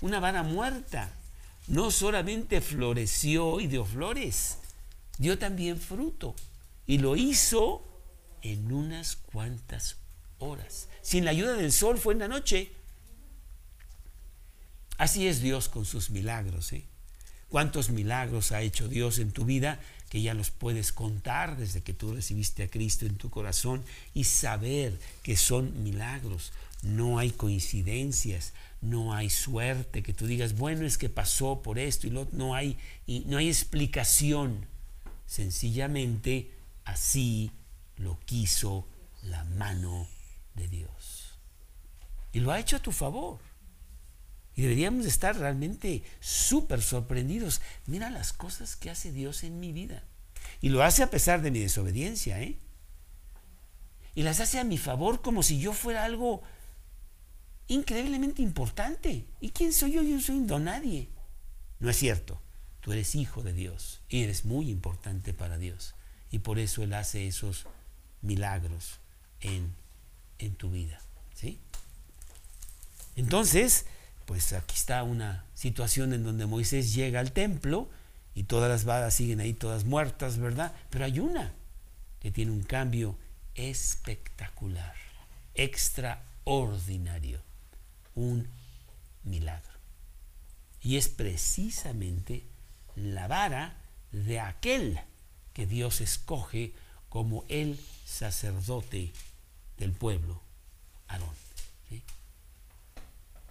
Una vara muerta no solamente floreció y dio flores, dio también fruto. y lo hizo en unas cuantas horas. Sin la ayuda del sol fue en la noche. Así es Dios con sus milagros. ¿eh? ¿Cuántos milagros ha hecho Dios en tu vida que ya los puedes contar desde que tú recibiste a Cristo en tu corazón y saber que son milagros? No hay coincidencias, no hay suerte que tú digas, bueno, es que pasó por esto y lo no hay y no hay explicación. Sencillamente así lo quiso la mano de Dios. Y lo ha hecho a tu favor. Y deberíamos estar realmente súper sorprendidos. Mira las cosas que hace Dios en mi vida. Y lo hace a pesar de mi desobediencia, ¿eh? Y las hace a mi favor como si yo fuera algo increíblemente importante. ¿Y quién soy yo? Yo soy un don nadie. No es cierto. Tú eres hijo de Dios y eres muy importante para Dios. Y por eso Él hace esos milagros en, en tu vida. ¿sí? Entonces, pues aquí está una situación en donde Moisés llega al templo y todas las varas siguen ahí todas muertas, ¿verdad? Pero hay una que tiene un cambio espectacular, extraordinario, un milagro. Y es precisamente la vara de aquel que Dios escoge como el sacerdote del pueblo, Aarón.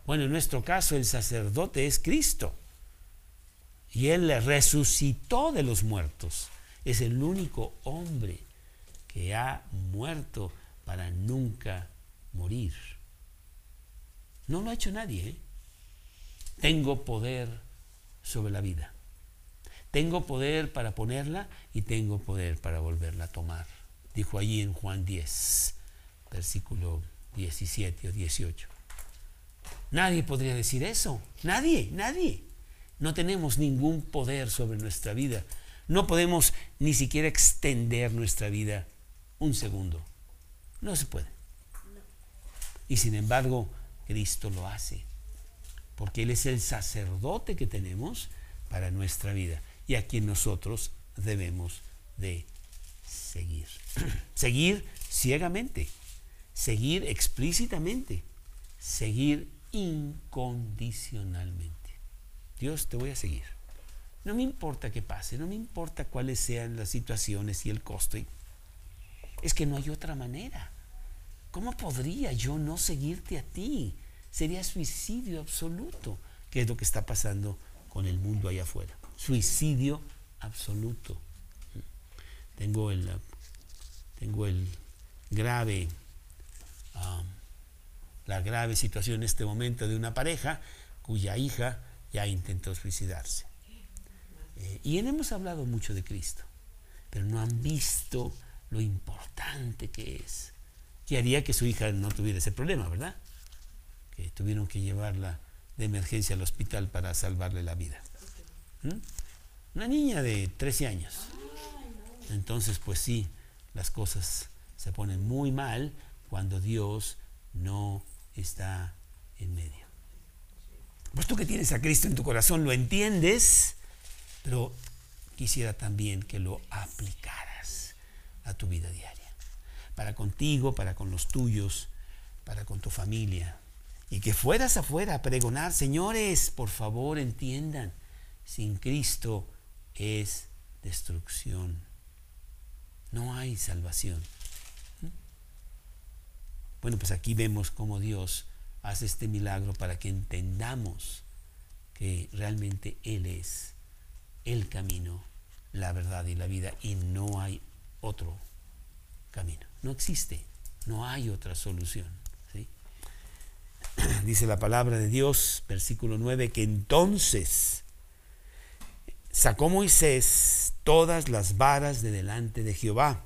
Bueno, en nuestro caso el sacerdote es Cristo. Y Él resucitó de los muertos. Es el único hombre que ha muerto para nunca morir. No lo ha hecho nadie. ¿eh? Tengo poder sobre la vida. Tengo poder para ponerla y tengo poder para volverla a tomar. Dijo allí en Juan 10, versículo 17 o 18. Nadie podría decir eso. Nadie, nadie. No tenemos ningún poder sobre nuestra vida. No podemos ni siquiera extender nuestra vida un segundo. No se puede. Y sin embargo, Cristo lo hace. Porque Él es el sacerdote que tenemos para nuestra vida y a quien nosotros debemos de seguir. seguir ciegamente, seguir explícitamente, seguir incondicionalmente. Dios, te voy a seguir. No me importa qué pase, no me importa cuáles sean las situaciones y el costo. Es que no hay otra manera. ¿Cómo podría yo no seguirte a ti? Sería suicidio absoluto, que es lo que está pasando con el mundo allá afuera. Suicidio absoluto. Tengo el, tengo el grave, um, la grave situación en este momento de una pareja cuya hija ya intentó suicidarse. Eh, y hemos hablado mucho de Cristo, pero no han visto lo importante que es. Que haría que su hija no tuviera ese problema, ¿verdad? Que tuvieron que llevarla de emergencia al hospital para salvarle la vida. ¿Mm? Una niña de 13 años. Entonces, pues sí, las cosas se ponen muy mal cuando Dios no está en medio. Pues tú que tienes a Cristo en tu corazón lo entiendes, pero quisiera también que lo aplicaras a tu vida diaria. Para contigo, para con los tuyos, para con tu familia. Y que fueras afuera a pregonar, señores, por favor entiendan, sin Cristo es destrucción. No hay salvación. Bueno, pues aquí vemos cómo Dios hace este milagro para que entendamos que realmente Él es el camino, la verdad y la vida y no hay otro camino. No existe, no hay otra solución. Dice la palabra de Dios, versículo 9, que entonces sacó Moisés todas las varas de delante de Jehová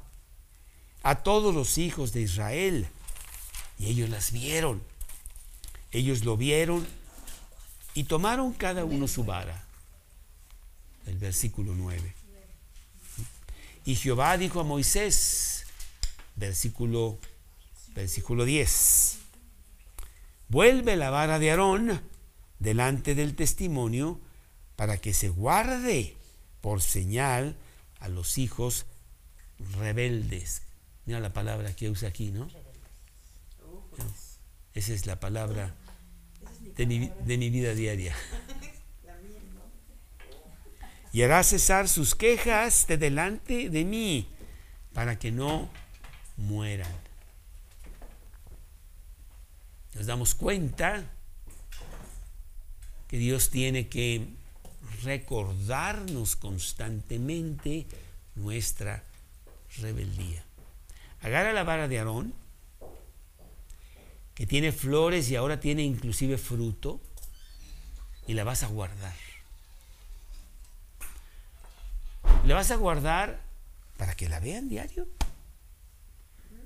a todos los hijos de Israel y ellos las vieron ellos lo vieron y tomaron cada uno su vara. El versículo 9. Y Jehová dijo a Moisés, versículo, versículo 10, vuelve la vara de Aarón delante del testimonio para que se guarde por señal a los hijos rebeldes. Mira la palabra que usa aquí, ¿no? Esa es la palabra de mi, vida diaria. Y hará cesar sus quejas de delante de mí para que no mueran. Nos damos cuenta que Dios tiene que recordarnos constantemente nuestra rebeldía. Agarra la vara de Aarón, que tiene flores y ahora tiene inclusive fruto, y la vas a guardar. La vas a guardar para que la vean diario,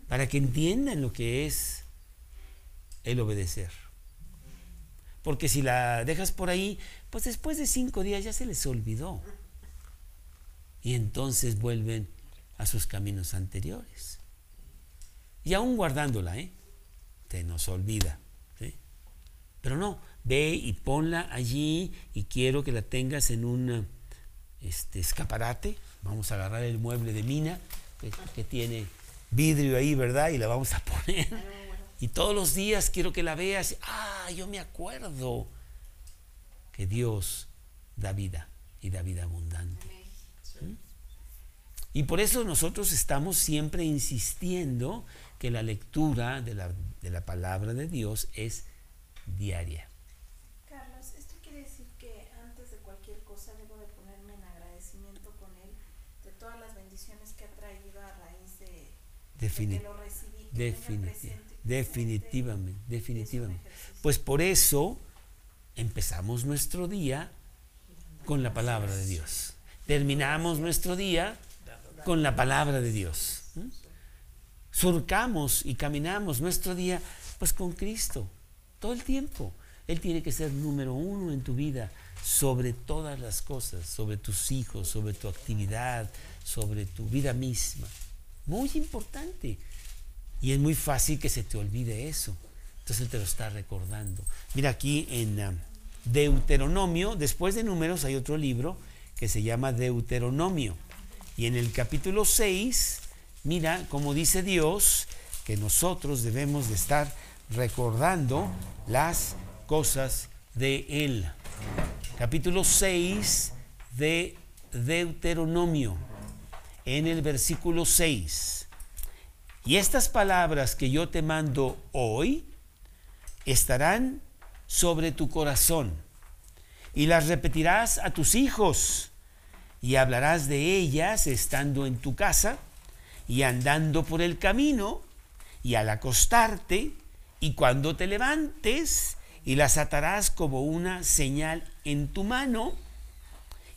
para que entiendan lo que es el obedecer. Porque si la dejas por ahí, pues después de cinco días ya se les olvidó. Y entonces vuelven a sus caminos anteriores. Y aún guardándola, ¿eh? Nos olvida. Pero no, ve y ponla allí y quiero que la tengas en un este, escaparate. Vamos a agarrar el mueble de mina que, que tiene vidrio ahí, ¿verdad? Y la vamos a poner. Y todos los días quiero que la veas. Ah, yo me acuerdo que Dios da vida y da vida abundante. ¿Mm? Y por eso nosotros estamos siempre insistiendo que la lectura de la, de la palabra de Dios es diaria. Carlos, esto quiere decir que antes de cualquier cosa debo de ponerme en agradecimiento con él de todas las bendiciones que ha traído a raíz de, de Defini- que lo recibí. que presente- definitivamente, definitivamente. Pues por eso empezamos nuestro día con la palabra de Dios. Terminamos nuestro día con la palabra de Dios. ¿Mm? Surcamos y caminamos nuestro día pues con Cristo todo el tiempo. Él tiene que ser número uno en tu vida sobre todas las cosas, sobre tus hijos, sobre tu actividad, sobre tu vida misma. Muy importante. Y es muy fácil que se te olvide eso. Entonces Él te lo está recordando. Mira aquí en ah, Deuteronomio, después de números hay otro libro que se llama Deuteronomio. Y en el capítulo 6, mira cómo dice Dios que nosotros debemos de estar recordando las cosas de Él. Capítulo 6 de Deuteronomio, en el versículo 6. Y estas palabras que yo te mando hoy estarán sobre tu corazón y las repetirás a tus hijos y hablarás de ellas estando en tu casa y andando por el camino y al acostarte y cuando te levantes y las atarás como una señal en tu mano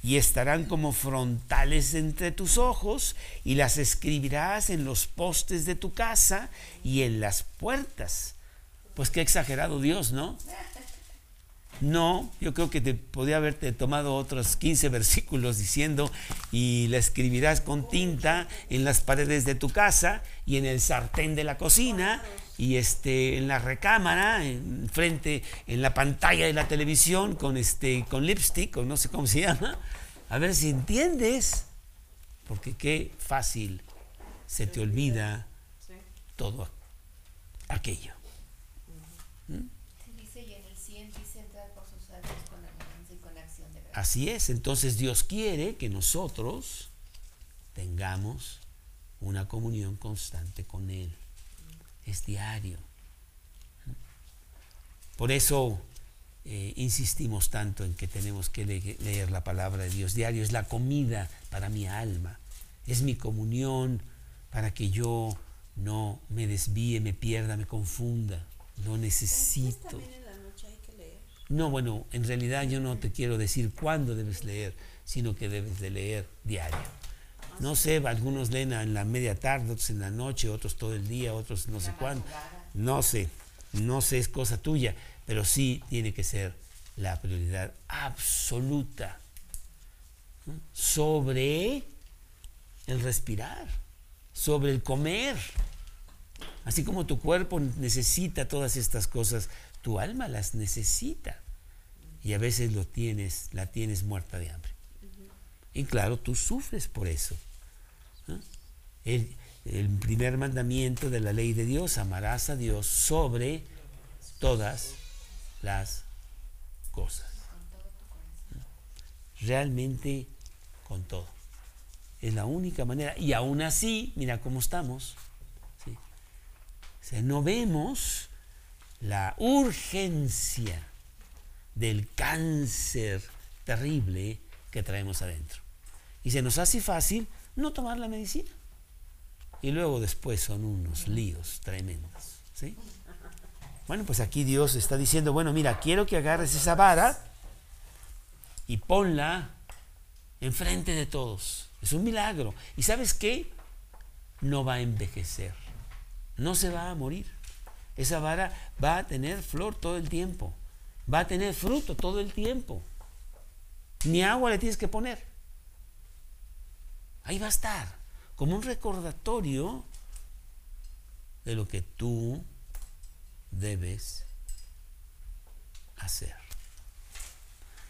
y estarán como frontales entre tus ojos y las escribirás en los postes de tu casa y en las puertas. Pues qué exagerado Dios, ¿no? No, yo creo que te podía haberte tomado otros 15 versículos diciendo y la escribirás con tinta en las paredes de tu casa y en el sartén de la cocina y este en la recámara, en frente en la pantalla de la televisión con este con lipstick o no sé cómo se llama. A ver si entiendes. Porque qué fácil se te olvida todo aquello. Sí, dice, y en el 100 dice entrar por sus atrios con alabanza y con acción de gracias. Así es, entonces Dios quiere que nosotros tengamos una comunión constante con Él. Es diario. Por eso eh, insistimos tanto en que tenemos que le- leer la palabra de Dios diario. Es la comida para mi alma. Es mi comunión para que yo no me desvíe, me pierda, me confunda. Lo necesito. También en la noche hay que leer. No, bueno, en realidad yo no te quiero decir cuándo debes leer, sino que debes de leer diario. No sé, algunos leen en la media tarde, otros en la noche, otros todo el día, otros no sé cuándo. No sé, no sé, es cosa tuya, pero sí tiene que ser la prioridad absoluta sobre el respirar, sobre el comer. Así como tu cuerpo necesita todas estas cosas, tu alma las necesita. Y a veces lo tienes, la tienes muerta de hambre. Y claro, tú sufres por eso. El, el primer mandamiento de la ley de Dios, amarás a Dios sobre todas las cosas. Realmente con todo. Es la única manera. Y aún así, mira cómo estamos. ¿sí? O sea, no vemos la urgencia del cáncer terrible que traemos adentro. Y se nos hace fácil no tomar la medicina. Y luego después son unos líos tremendos. ¿sí? Bueno, pues aquí Dios está diciendo, bueno, mira, quiero que agarres esa vara y ponla enfrente de todos. Es un milagro. ¿Y sabes qué? No va a envejecer. No se va a morir. Esa vara va a tener flor todo el tiempo. Va a tener fruto todo el tiempo. Ni agua le tienes que poner. Ahí va a estar. Como un recordatorio de lo que tú debes hacer.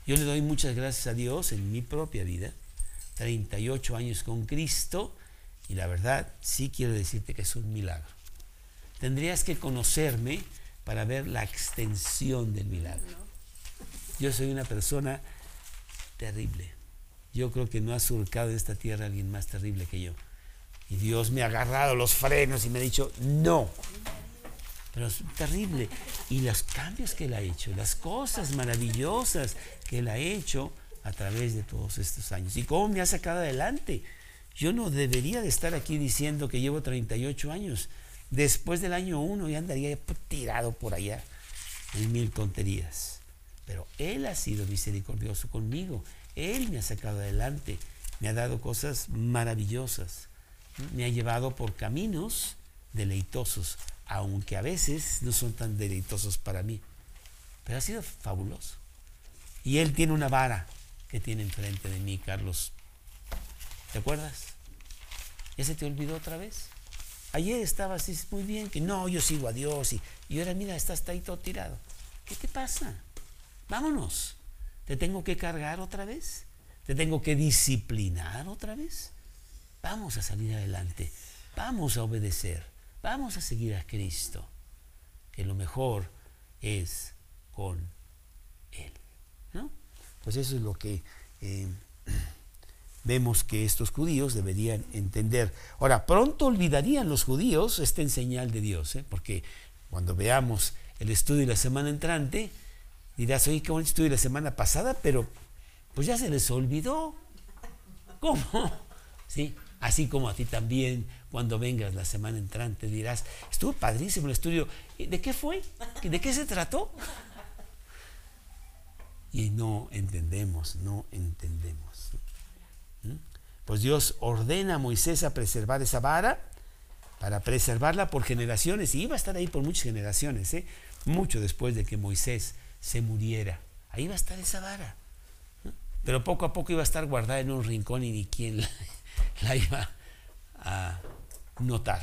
Yo le doy muchas gracias a Dios en mi propia vida, 38 años con Cristo, y la verdad sí quiero decirte que es un milagro. Tendrías que conocerme para ver la extensión del milagro. Yo soy una persona terrible. Yo creo que no ha surcado en esta tierra alguien más terrible que yo. Y Dios me ha agarrado los frenos y me ha dicho, no. Pero es terrible. Y los cambios que Él ha hecho, las cosas maravillosas que Él ha hecho a través de todos estos años. Y cómo me ha sacado adelante. Yo no debería de estar aquí diciendo que llevo 38 años. Después del año 1 ya andaría tirado por allá en mil tonterías. Pero Él ha sido misericordioso conmigo. Él me ha sacado adelante. Me ha dado cosas maravillosas. Me ha llevado por caminos deleitosos, aunque a veces no son tan deleitosos para mí. Pero ha sido fabuloso. Y Él tiene una vara que tiene enfrente de mí, Carlos. ¿Te acuerdas? ¿Ya se te olvidó otra vez? Ayer estabas muy bien, que no, yo sigo a Dios y, y ahora mira, estás ahí todo tirado. ¿Qué te pasa? Vámonos. ¿Te tengo que cargar otra vez? ¿Te tengo que disciplinar otra vez? Vamos a salir adelante. Vamos a obedecer. Vamos a seguir a Cristo. Que lo mejor es con Él. ¿no? Pues eso es lo que eh, vemos que estos judíos deberían entender. Ahora, pronto olvidarían los judíos esta señal de Dios, ¿eh? porque cuando veamos el estudio de la semana entrante, dirás, oye, qué buen estudio la semana pasada, pero pues ya se les olvidó. ¿Cómo? ¿Sí? Así como a ti también, cuando vengas la semana entrante, dirás, estuvo padrísimo el estudio. ¿De qué fue? ¿De qué se trató? Y no entendemos, no entendemos. Pues Dios ordena a Moisés a preservar esa vara para preservarla por generaciones. Y iba a estar ahí por muchas generaciones, ¿eh? mucho después de que Moisés se muriera. Ahí va a estar esa vara. Pero poco a poco iba a estar guardada en un rincón y ni quien la iba a notar.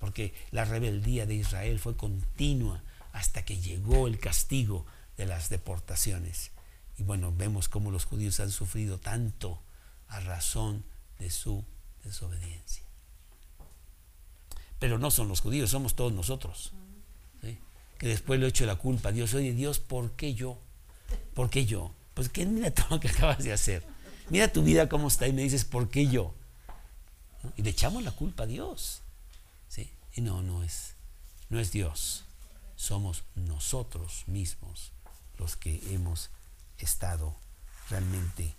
Porque la rebeldía de Israel fue continua hasta que llegó el castigo de las deportaciones. Y bueno, vemos cómo los judíos han sufrido tanto a razón de su desobediencia. Pero no son los judíos, somos todos nosotros. Que después le echo la culpa a Dios. Oye, Dios, ¿por qué yo? ¿Por qué yo? Pues que mira todo lo que acabas de hacer. Mira tu vida cómo está y me dices, ¿por qué yo? Y le echamos la culpa a Dios. ¿sí? Y no, no es, no es Dios. Somos nosotros mismos los que hemos estado realmente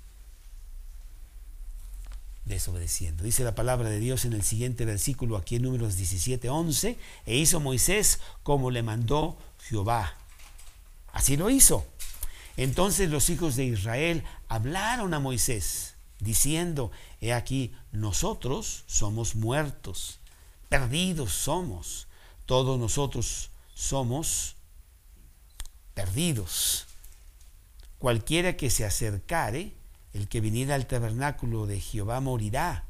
desobedeciendo. Dice la palabra de Dios en el siguiente versículo, aquí en números 17, 11, e hizo Moisés como le mandó Jehová. Así lo hizo. Entonces los hijos de Israel hablaron a Moisés, diciendo, he aquí, nosotros somos muertos, perdidos somos, todos nosotros somos perdidos. Cualquiera que se acercare, el que viniera al tabernáculo de Jehová morirá.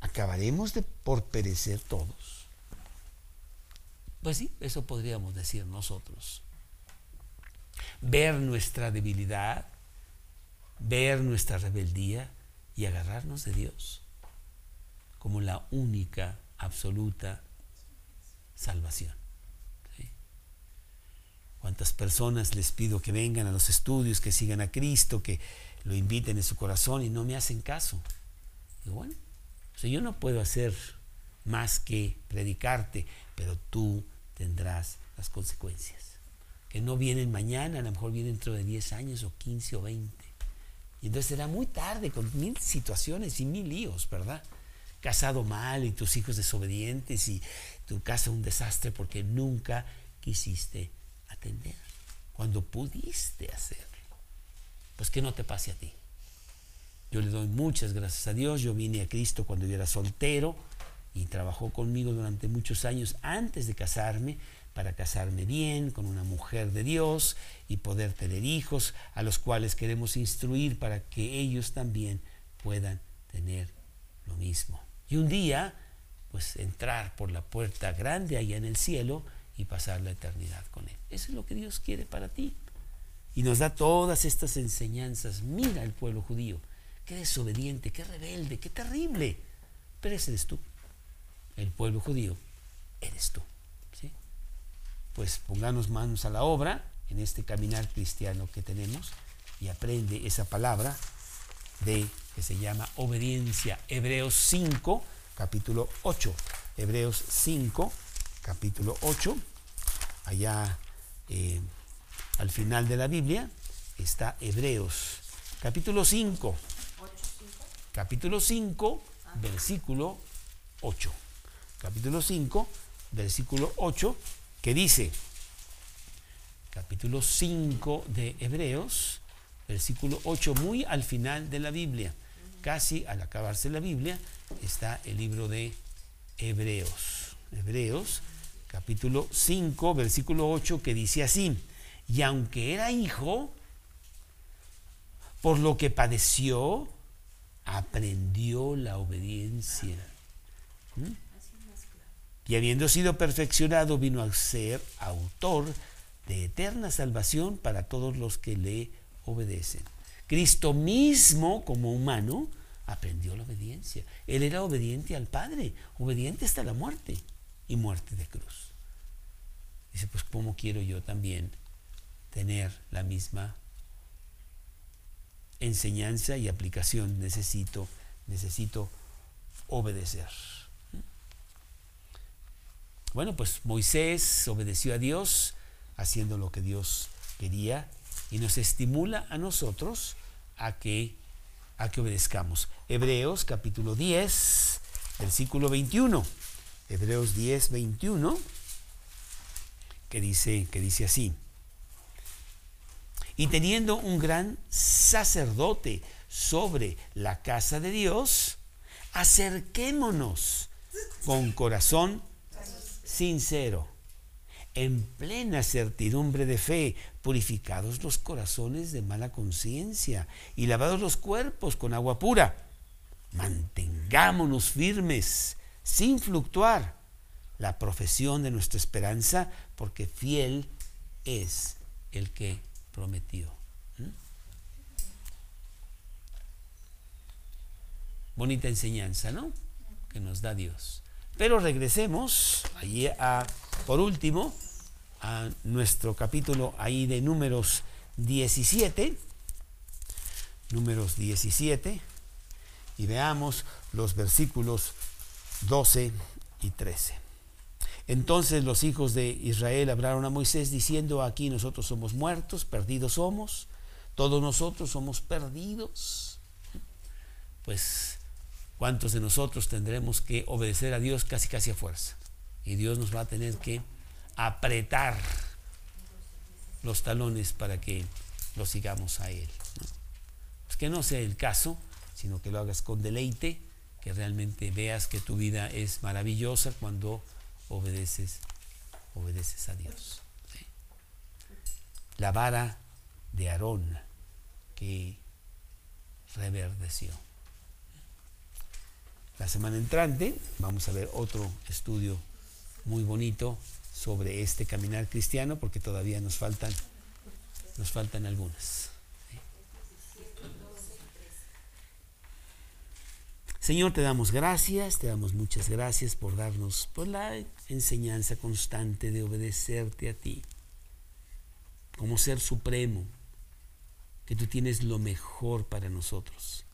¿Acabaremos de por perecer todos? Pues sí, eso podríamos decir nosotros. Ver nuestra debilidad, ver nuestra rebeldía y agarrarnos de Dios. como la única, absoluta salvación. ¿Cuántas personas les pido que vengan a los estudios, que sigan a Cristo, que lo inviten en su corazón y no me hacen caso? Digo, bueno, sea, yo no puedo hacer más que predicarte, pero tú tendrás las consecuencias. Que no vienen mañana, a lo mejor vienen dentro de 10 años o 15 o 20. Y entonces será muy tarde con mil situaciones y mil líos, ¿verdad? Casado mal y tus hijos desobedientes y tu casa un desastre porque nunca quisiste atender. Cuando pudiste hacerlo. Pues que no te pase a ti. Yo le doy muchas gracias a Dios. Yo vine a Cristo cuando yo era soltero y trabajó conmigo durante muchos años antes de casarme para casarme bien con una mujer de Dios y poder tener hijos a los cuales queremos instruir para que ellos también puedan tener lo mismo. Y un día, pues entrar por la puerta grande allá en el cielo y pasar la eternidad con Él. Eso es lo que Dios quiere para ti. Y nos da todas estas enseñanzas. Mira el pueblo judío, qué desobediente, qué rebelde, qué terrible. Pero ese eres tú. El pueblo judío eres tú pues pongamos manos a la obra en este caminar cristiano que tenemos y aprende esa palabra de que se llama obediencia. Hebreos 5, capítulo 8. Hebreos 5, capítulo 8. Allá eh, al final de la Biblia está Hebreos, capítulo 5. Capítulo 5, versículo 8. Capítulo 5, versículo 8 que dice, capítulo 5 de Hebreos, versículo 8, muy al final de la Biblia, casi al acabarse la Biblia, está el libro de Hebreos. Hebreos, capítulo 5, versículo 8, que dice así, y aunque era hijo, por lo que padeció, aprendió la obediencia. ¿Mm? y habiendo sido perfeccionado vino a ser autor de eterna salvación para todos los que le obedecen. Cristo mismo, como humano, aprendió la obediencia. Él era obediente al Padre, obediente hasta la muerte y muerte de cruz. Dice, pues ¿cómo quiero yo también tener la misma enseñanza y aplicación? Necesito, necesito obedecer. Bueno, pues Moisés obedeció a Dios haciendo lo que Dios quería y nos estimula a nosotros a que, a que obedezcamos. Hebreos capítulo 10, versículo 21. Hebreos 10, 21, que dice, que dice así. Y teniendo un gran sacerdote sobre la casa de Dios, acerquémonos con corazón sincero, en plena certidumbre de fe, purificados los corazones de mala conciencia y lavados los cuerpos con agua pura. Mantengámonos firmes, sin fluctuar, la profesión de nuestra esperanza, porque fiel es el que prometió. ¿Mm? Bonita enseñanza, ¿no? Que nos da Dios. Pero regresemos allí a, por último, a nuestro capítulo ahí de números 17, números 17, y veamos los versículos 12 y 13. Entonces los hijos de Israel hablaron a Moisés diciendo, aquí nosotros somos muertos, perdidos somos, todos nosotros somos perdidos. Pues ¿Cuántos de nosotros tendremos que obedecer a Dios casi casi a fuerza? Y Dios nos va a tener que apretar los talones para que lo sigamos a Él. Pues que no sea el caso, sino que lo hagas con deleite, que realmente veas que tu vida es maravillosa cuando obedeces, obedeces a Dios. La vara de Aarón que reverdeció. La semana entrante vamos a ver otro estudio muy bonito sobre este caminar cristiano porque todavía nos faltan nos faltan algunas. Señor, te damos gracias, te damos muchas gracias por darnos por la enseñanza constante de obedecerte a ti como ser supremo, que tú tienes lo mejor para nosotros.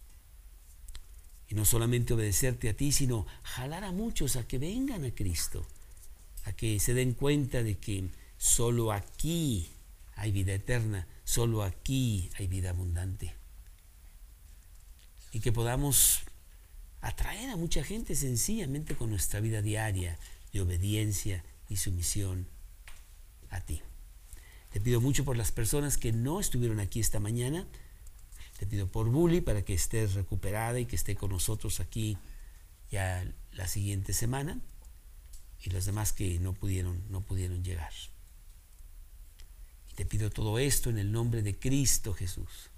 Y no solamente obedecerte a ti, sino jalar a muchos a que vengan a Cristo, a que se den cuenta de que solo aquí hay vida eterna, solo aquí hay vida abundante. Y que podamos atraer a mucha gente sencillamente con nuestra vida diaria de obediencia y sumisión a ti. Te pido mucho por las personas que no estuvieron aquí esta mañana. Te pido por Bully para que estés recuperada y que esté con nosotros aquí ya la siguiente semana. Y los demás que no pudieron, no pudieron llegar. Y te pido todo esto en el nombre de Cristo Jesús.